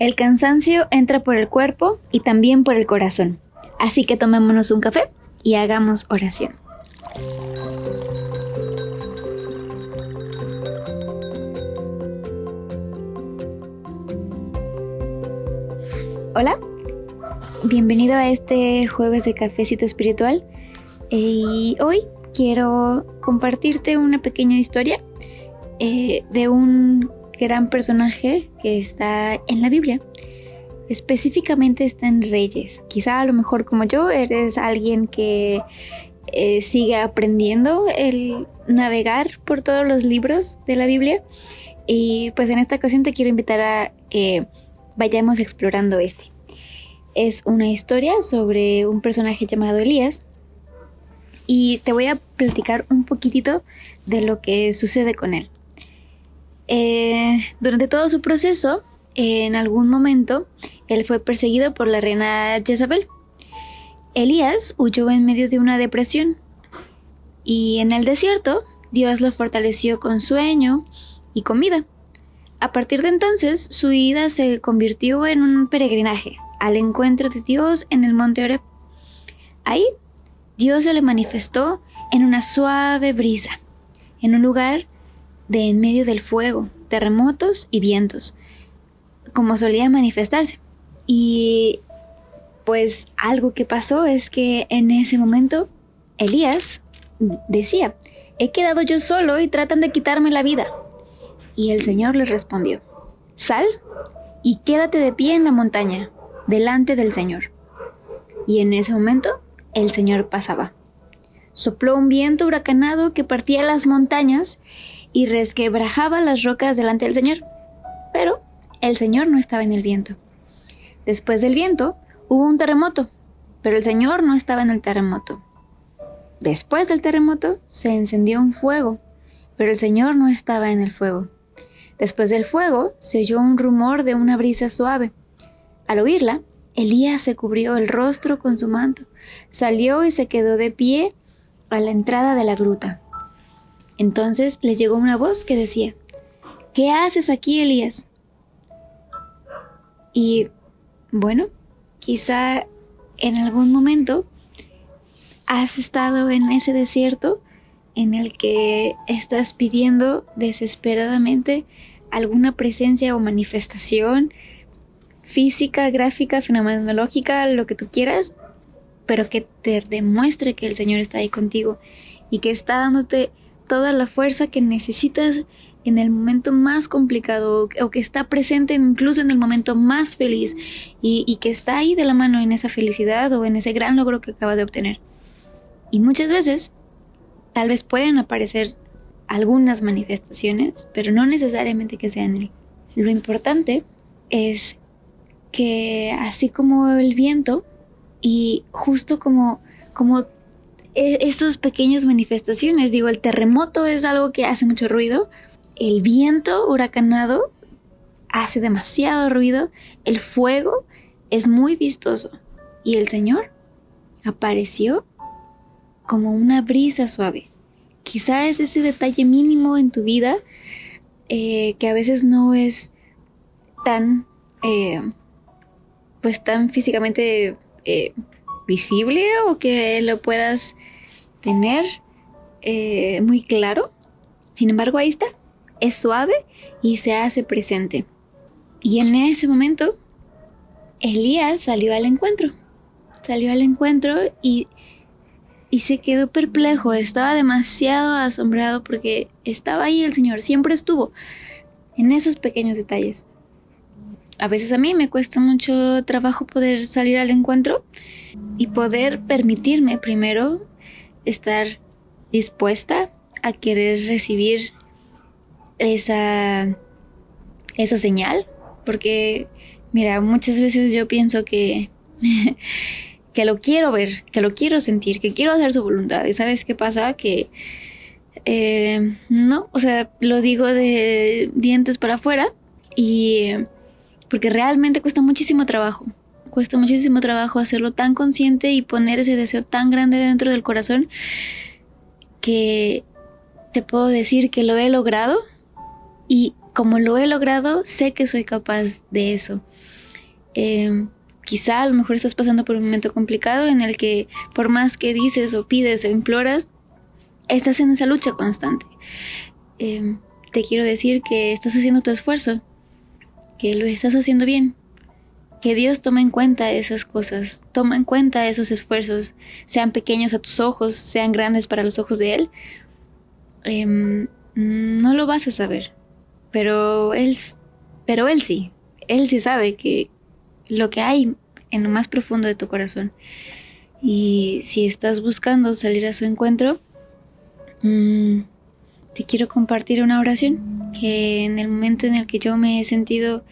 El cansancio entra por el cuerpo y también por el corazón. Así que tomémonos un café y hagamos oración. Hola, bienvenido a este jueves de cafecito espiritual y hoy quiero compartirte una pequeña historia eh, de un gran personaje que está en la Biblia. Específicamente está en Reyes. Quizá a lo mejor como yo eres alguien que eh, sigue aprendiendo el navegar por todos los libros de la Biblia. Y pues en esta ocasión te quiero invitar a que vayamos explorando este. Es una historia sobre un personaje llamado Elías. Y te voy a platicar un poquitito de lo que sucede con él. Eh, durante todo su proceso, en algún momento, él fue perseguido por la reina Jezabel. Elías huyó en medio de una depresión y en el desierto Dios lo fortaleció con sueño y comida. A partir de entonces, su vida se convirtió en un peregrinaje al encuentro de Dios en el monte Oreb. Ahí, Dios se le manifestó en una suave brisa, en un lugar de en medio del fuego, terremotos y vientos, como solía manifestarse. Y pues algo que pasó es que en ese momento Elías decía, he quedado yo solo y tratan de quitarme la vida. Y el Señor le respondió, sal y quédate de pie en la montaña, delante del Señor. Y en ese momento el Señor pasaba. Sopló un viento huracanado que partía las montañas y resquebrajaba las rocas delante del Señor. Pero el Señor no estaba en el viento. Después del viento hubo un terremoto, pero el Señor no estaba en el terremoto. Después del terremoto se encendió un fuego, pero el Señor no estaba en el fuego. Después del fuego se oyó un rumor de una brisa suave. Al oírla, Elías se cubrió el rostro con su manto, salió y se quedó de pie a la entrada de la gruta. Entonces le llegó una voz que decía, ¿Qué haces aquí, Elías? Y bueno, quizá en algún momento has estado en ese desierto en el que estás pidiendo desesperadamente alguna presencia o manifestación física, gráfica, fenomenológica, lo que tú quieras, pero que te demuestre que el Señor está ahí contigo y que está dándote toda la fuerza que necesitas en el momento más complicado o que está presente incluso en el momento más feliz y, que está ahí de la mano en esa felicidad o en ese gran logro que acaba de obtener. Y muchas veces tal vez pueden aparecer algunas manifestaciones, pero no necesariamente que sean él. Lo importante es que así como el viento y justo como, como e, estas pequeñas manifestaciones. Digo, el terremoto es algo que hace mucho ruido. El viento huracanado hace demasiado ruido. El fuego es muy vistoso. Y el Señor apareció como una brisa suave. Quizá es ese detalle mínimo en tu vida eh, que a veces no es tan, eh, pues tan físicamente eh, visible o que lo puedas tener eh, muy claro. Sin embargo, ahí está. Es suave y se hace presente. Y en ese momento, Elías salió al encuentro. Salió al encuentro y, y se quedó perplejo. Estaba demasiado asombrado porque estaba ahí el Señor. Siempre estuvo en esos pequeños detalles. A veces a mí me cuesta mucho trabajo poder salir al encuentro y poder permitirme primero estar dispuesta a querer recibir esa, esa señal, porque mira, muchas veces yo pienso que, que lo quiero ver, que lo quiero sentir, que quiero hacer su voluntad. ¿Y sabes qué pasa? Que eh, no, o sea, lo digo de dientes para afuera y porque realmente cuesta muchísimo trabajo. Cuesta muchísimo trabajo hacerlo tan consciente y poner ese deseo tan grande dentro del corazón que te puedo decir que lo he logrado y como lo he logrado, sé que soy capaz de eso. Em, quizá a lo mejor estás pasando por un momento complicado en el que por más que dices o pides o imploras, estás en esa lucha constante. Em, te quiero decir que estás haciendo tu esfuerzo, que lo estás haciendo bien, que Dios toma en cuenta esas cosas, toma en cuenta esos esfuerzos, sean pequeños a tus ojos, sean grandes para los ojos de Él. Em, no lo vas a saber, pero Él, pero Él sí, Él sí sabe que lo que hay en lo más profundo de tu corazón. Y si estás buscando salir a su encuentro, mm, te quiero compartir una oración que en el momento en el que yo me he sentido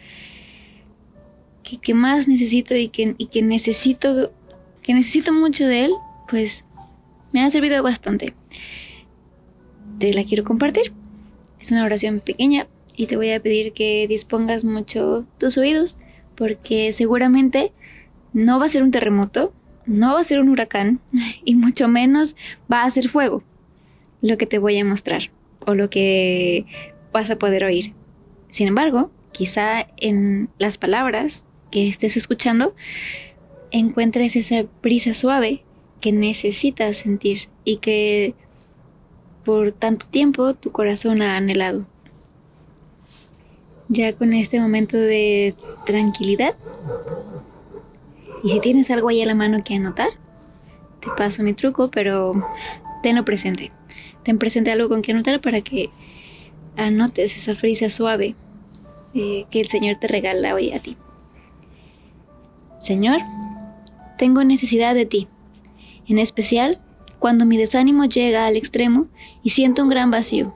que, más necesito y que, y que necesito que necesito mucho de él, pues me ha servido bastante. Te la quiero compartir. Es una oración pequeña y te voy a pedir que dispongas mucho tus oídos porque seguramente no va a ser un terremoto, no va a ser un huracán y mucho menos va a ser fuego lo que te voy a mostrar o lo que vas a poder oír. Sin embargo, quizá en las palabras que estés escuchando encuentres esa brisa suave que necesitas sentir y que por tanto tiempo tu corazón ha anhelado. Ya con este momento de tranquilidad, y si tienes algo ahí a la mano que anotar, te paso mi truco, pero tenlo presente. Ten presente algo con que anotar para que anotes esa frisa suave eh, que el Señor te regala hoy a ti. Señor, tengo necesidad de ti, en especial cuando mi desánimo llega al extremo y siento un gran vacío.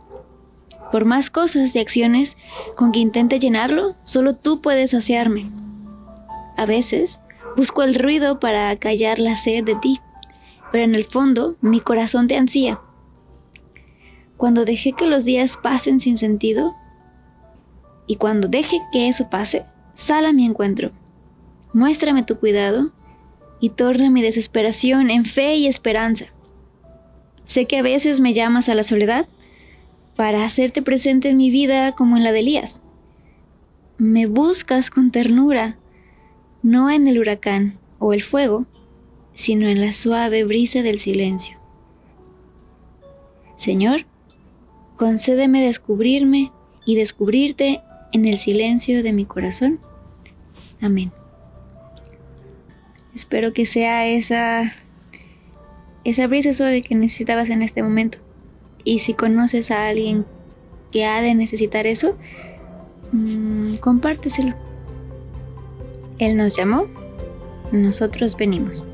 Por más cosas y acciones con que intente llenarlo, solo tú puedes saciarme. A veces busco el ruido para callar la sed de ti, pero en el fondo mi corazón te ansía. Cuando dejé que los días pasen sin sentido, y cuando deje que eso pase, sal a mi encuentro Muéstrame tu cuidado y torna mi desesperación en fe y esperanza. Sé que a veces me llamas a la soledad para hacerte presente en mi vida como en la de Elías. Me buscas con ternura, no en el huracán o el fuego, sino en la suave brisa del silencio. Señor, concédeme descubrirme y descubrirte en el silencio de mi corazón. Amén. Espero que sea esa, esa brisa suave que necesitabas en este momento. Y si conoces a alguien que ha de necesitar eso, mmm, compárteselo. Él nos llamó, nosotros venimos.